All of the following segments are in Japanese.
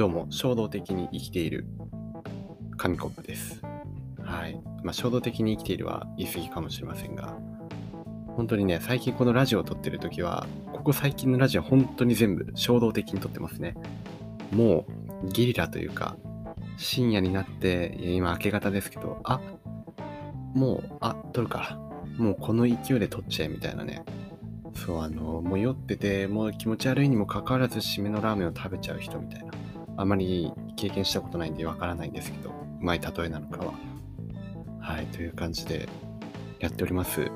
どうも衝動的に生きている紙コップです。はい。まあ、衝動的に生きているは言い過ぎかもしれませんが、本当にね、最近このラジオを撮ってる時は、ここ最近のラジオ本当に全部衝動的に撮ってますね。もうゲリラというか、深夜になって、今明け方ですけど、あ、もう、あ、撮るから。もうこの勢いで撮っちゃえみたいなね。そう、あの、もう酔ってて、もう気持ち悪いにもかかわらず締めのラーメンを食べちゃう人みたいな。あまり経験したことないんでわからないんですけど、うまい例えなのかは。はい、という感じでやっております。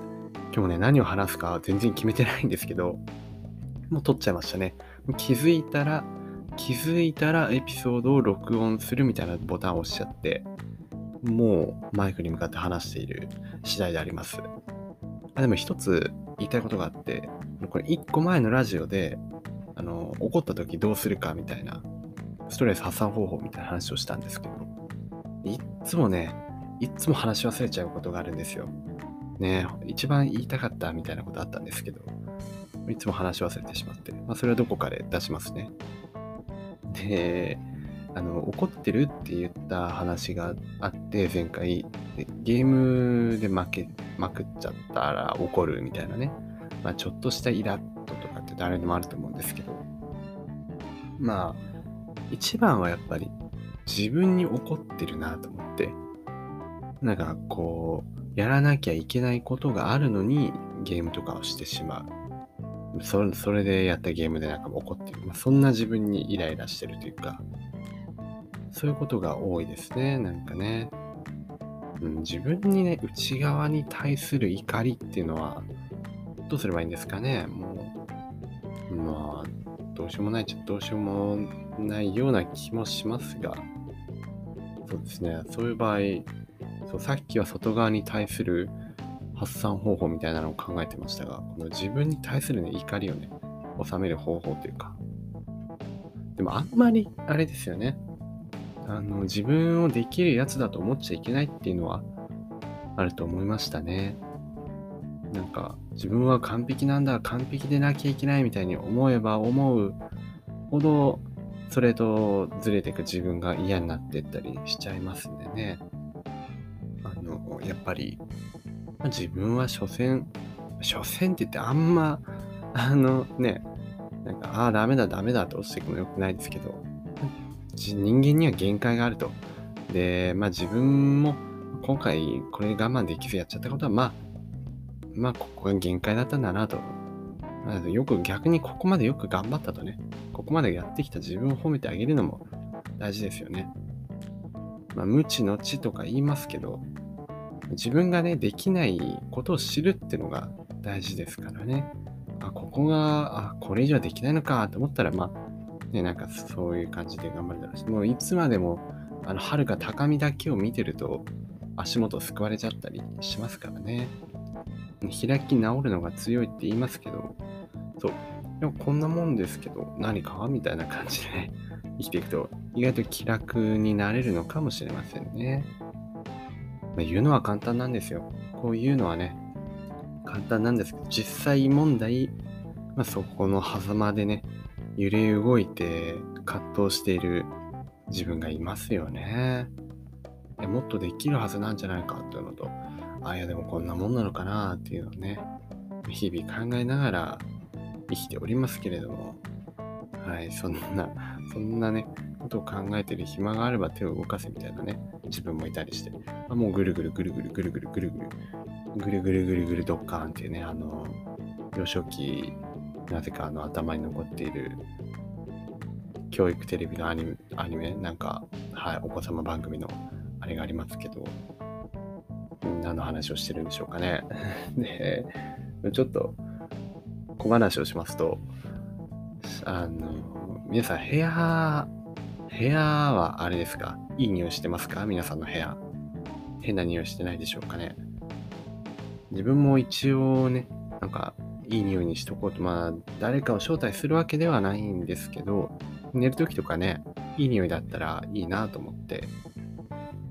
今日ね、何を話すか全然決めてないんですけど、もう撮っちゃいましたね。気づいたら、気づいたらエピソードを録音するみたいなボタンを押しちゃって、もうマイクに向かって話している次第であります。あでも一つ言いたいことがあって、これ一個前のラジオで、あの、怒った時どうするかみたいな、ストレス発散方法みたいな話をしたんですけど、いっつもね、いっつも話し忘れちゃうことがあるんですよ。ね一番言いたかったみたいなことあったんですけど、いつも話し忘れてしまって、まあ、それはどこかで出しますね。で、あの、怒ってるって言った話があって、前回、ゲームで負けまくっちゃったら怒るみたいなね。まあ、ちょっとしたイラッととかって誰でもあると思うんですけど、まあ、一番はやっぱり自分に怒ってるなと思って、なんかこう、やらなきゃいけないことがあるのにゲームとかをしてしまう。それそれでやったゲームでなんか怒ってる。まあ、そんな自分にイライラしてるというか、そういうことが多いですね。なんかね。うん、自分にね、内側に対する怒りっていうのは、どうすればいいんですかね。もう、まあ、どうしようもないっちゃどうしようもないような気もしますが、そうですね。そういう場合、そうさっきは外側に対する発散方法みたいなのを考えてましたが、この自分に対する、ね、怒りをね、収める方法というか、でもあんまりあれですよね。あの自分をできるやつだと思っちゃいけないっていうのはあると思いましたね。なんか自分は完璧なんだ、完璧でなきゃいけないみたいに思えば思うほど、それとずれていく自分が嫌になっていったりしちゃいますんでね。あの、やっぱり、自分は所詮、所詮って言ってあんま、あのね、なんか、ああ、ダメだ、ダメだと落ちていくのよくないですけど、人間には限界があると。で、まあ自分も今回これ我慢できずやっちゃったことは、まあ、まあここが限界だったんだなと。よく逆にここまでよく頑張ったとね、ここまでやってきた自分を褒めてあげるのも大事ですよね。まあ無知の知とか言いますけど、自分がね、できないことを知るってのが大事ですからね。あ、ここが、あ、これ以上できないのかと思ったら、まあ、ね、なんかそういう感じで頑張るだろうし、もういつまでも、あの、遥か高みだけを見てると、足元すくわれちゃったりしますからね。開き直るのが強いって言いますけど、そう。でもこんなもんですけど、何かみたいな感じでね、生きていくと、意外と気楽になれるのかもしれませんね。まあ、言うのは簡単なんですよ。こういうのはね、簡単なんですけど、実際問題、まあ、そこの狭間でね、揺れ動いて葛藤している自分がいますよね。もっとできるはずなんじゃないかというのと、あ、いやでもこんなもんなのかなっていうのをね、日々考えながら生きておりますけれども、はい、そんな、そんなね、ことを考えてる暇があれば手を動かせみたいなね、自分もいたりして、あもうぐるぐるぐるぐるぐるぐるぐるぐる、ぐるぐるぐるぐるドッカーンっていうね、あの、幼少期、なぜかあの頭に残っている教育テレビのアニメ、アニメなんか、はい、お子様番組のあれがありますけど、何の話をしてるんでしょうかね。で、ちょっと小話をしますと、あの、皆さん部屋、部屋はあれですか？いい匂いしてますか？皆さんの部屋。変な匂いしてないでしょうかね？自分も一応ね、なんかいい匂いにしとこうと、まあ、誰かを招待するわけではないんですけど、寝るときとかね、いい匂いだったらいいなと思って、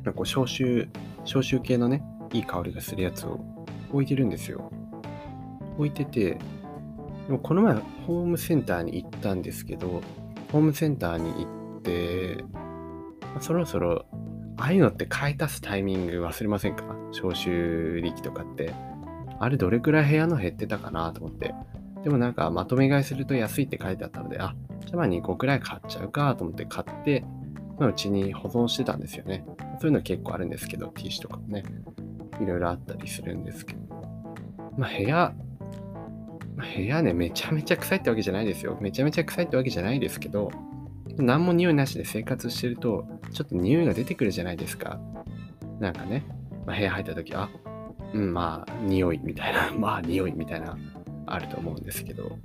なんかこう消臭、消臭系のね、いい香りがするやつを置いてるんですよ。置いてて、でもこの前ホームセンターに行ったんですけど、ホームセンターに行っで、そろそろ、ああいうのって買い足すタイミング忘れませんか？消臭力とかって。あれどれくらい部屋の減ってたかなと思って。でもなんかまとめ買いすると安いって書いてあったので、あ、じゃあまあ2個くらい買っちゃうかと思って買って、まあ、うちに保存してたんですよね。そういうの結構あるんですけど、ティッシュとかもね、いろいろあったりするんですけど。まあ部屋、まあ、部屋ね、めちゃめちゃ臭いってわけじゃないですよ。めちゃめちゃ臭いってわけじゃないですけど、何も匂いなしで生活してると、ちょっと匂いが出てくるじゃないですか。なんかね、まあ、部屋入った時、あ、うん、まあ、匂いみたいな、まあ、匂いみたいな、あると思うんですけど、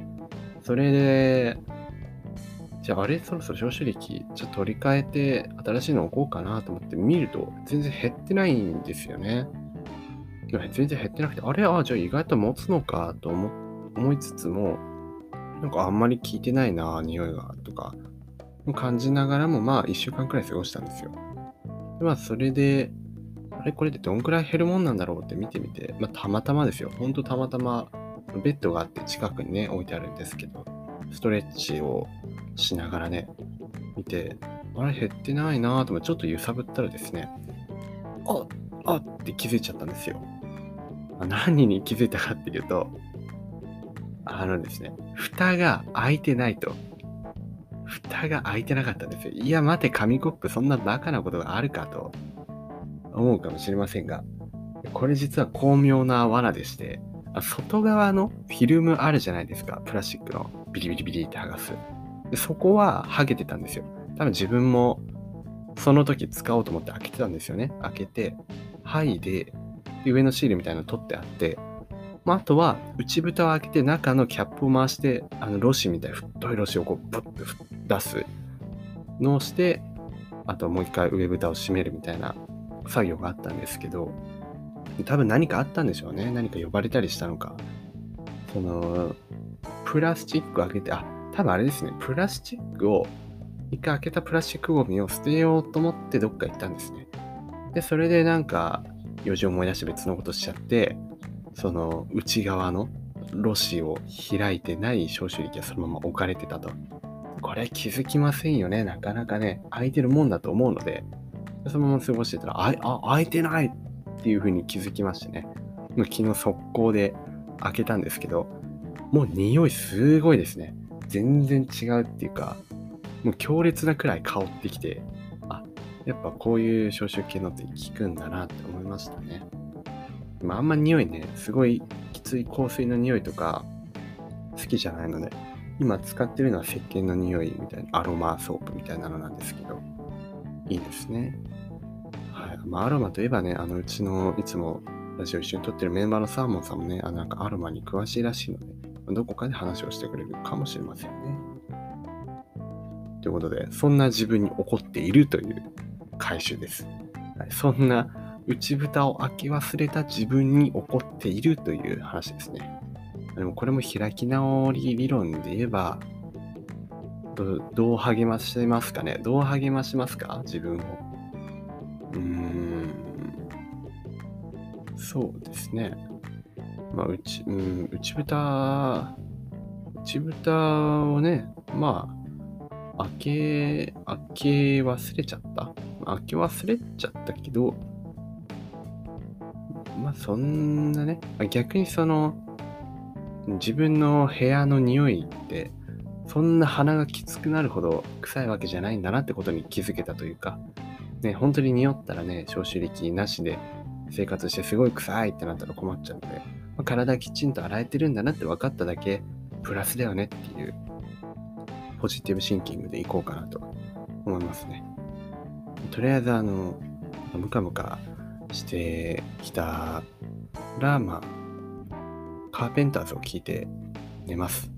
それで、じゃああれそろそろ消臭力、ちょっと取り替えて新しいの置こうかなと思って見ると、全然減ってないんですよね。全然減ってなくて、あれあ、じゃあ意外と持つのかと思いつつも、なんかあんまり効いてないな、匂いが、とか、感じながらも、まあ、1週間くらい過ごしたんですよ。でまあ、それで、あれこれでどんくらい減るもんなんだろうって見てみて、まあ、たまたまですよ。ほんとたまたま、ベッドがあって近くにね、置いてあるんですけど、ストレッチをしながらね、見て、あれ減ってないなぁと思って、ちょっと揺さぶったらですね、あっあって気づいちゃったんですよ。何に気づいたかっていうと、あのですね、蓋が開いてないと。蓋が開いてなかったんですよ。いや、待て、紙コップ、そんなバカなことがあるかと思うかもしれませんが、これ実は巧妙な罠でして、外側のフィルムあるじゃないですか。プラスチックのビリビリビリって剥がす。でそこは剥げてたんですよ。多分自分もその時使おうと思って開けてたんですよね。開けて、剥いで、上のシールみたいなの取ってあって、まあ、あとは内蓋を開けて中のキャップを回して、あのロシみたいな太いロシをこうブッと出すのをして、あともう一回上蓋を閉めるみたいな作業があったんですけど、多分何かあったんでしょうね。何か呼ばれたりしたのか。その、プラスチック開けて、あ、多分あれですね。プラスチックを、一回開けたプラスチックゴミを捨てようと思ってどっか行ったんですね。で、それでなんか、用事を思い出して別のことしちゃって、その内側のロシを開いてない消臭力がそのまま置かれてたと。これ気づきませんよね。なかなかね、開いてるもんだと思うので、そのまま過ごしてたら、あ、あ開いてないっていう風に気づきましてね。もう昨日速攻で開けたんですけど、もう匂いすごいですね。全然違うっていうか、もう強烈なくらい香ってきて、やっぱこういう消臭系のって効くんだなって思いましたね。まあ、あんま匂いね、すごいきつい香水の匂いとか好きじゃないので、今使ってるのは石鹸の匂いみたいな、アロマソープみたいなのなんですけど、いいですね。はい。まあ、アロマといえばね、あの、うちのいつもラジオ一緒に撮ってるメンバーのサーモンさんもね、あなんかアロマに詳しいらしいので、どこかで話をしてくれるかもしれませんね。ということで、そんな自分に怒っているという回収です。はい、そんな内蓋を開け忘れた自分に怒っているという話ですね。でもこれも開き直り理論で言えば、どう励ましますかね？どう励ましますか？自分を。うーん。そうですね。まあ、内、うん、内蓋、内蓋をね、まあ、開け、開け忘れちゃった。開け忘れちゃったけど、まあそんなね、逆にその、自分の部屋の匂いって、そんな鼻がきつくなるほど臭いわけじゃないんだなってことに気づけたというか、ね、本当に匂ったらね、消臭力なしで生活してすごい臭いってなったら困っちゃうので、まあ、体きちんと洗えてるんだなって分かっただけ、プラスだよねっていう、ポジティブシンキングでいこうかなと思いますね。とりあえずあの、ムカムカしてきたら、まあ、カーペンターズを聞いて寝ます。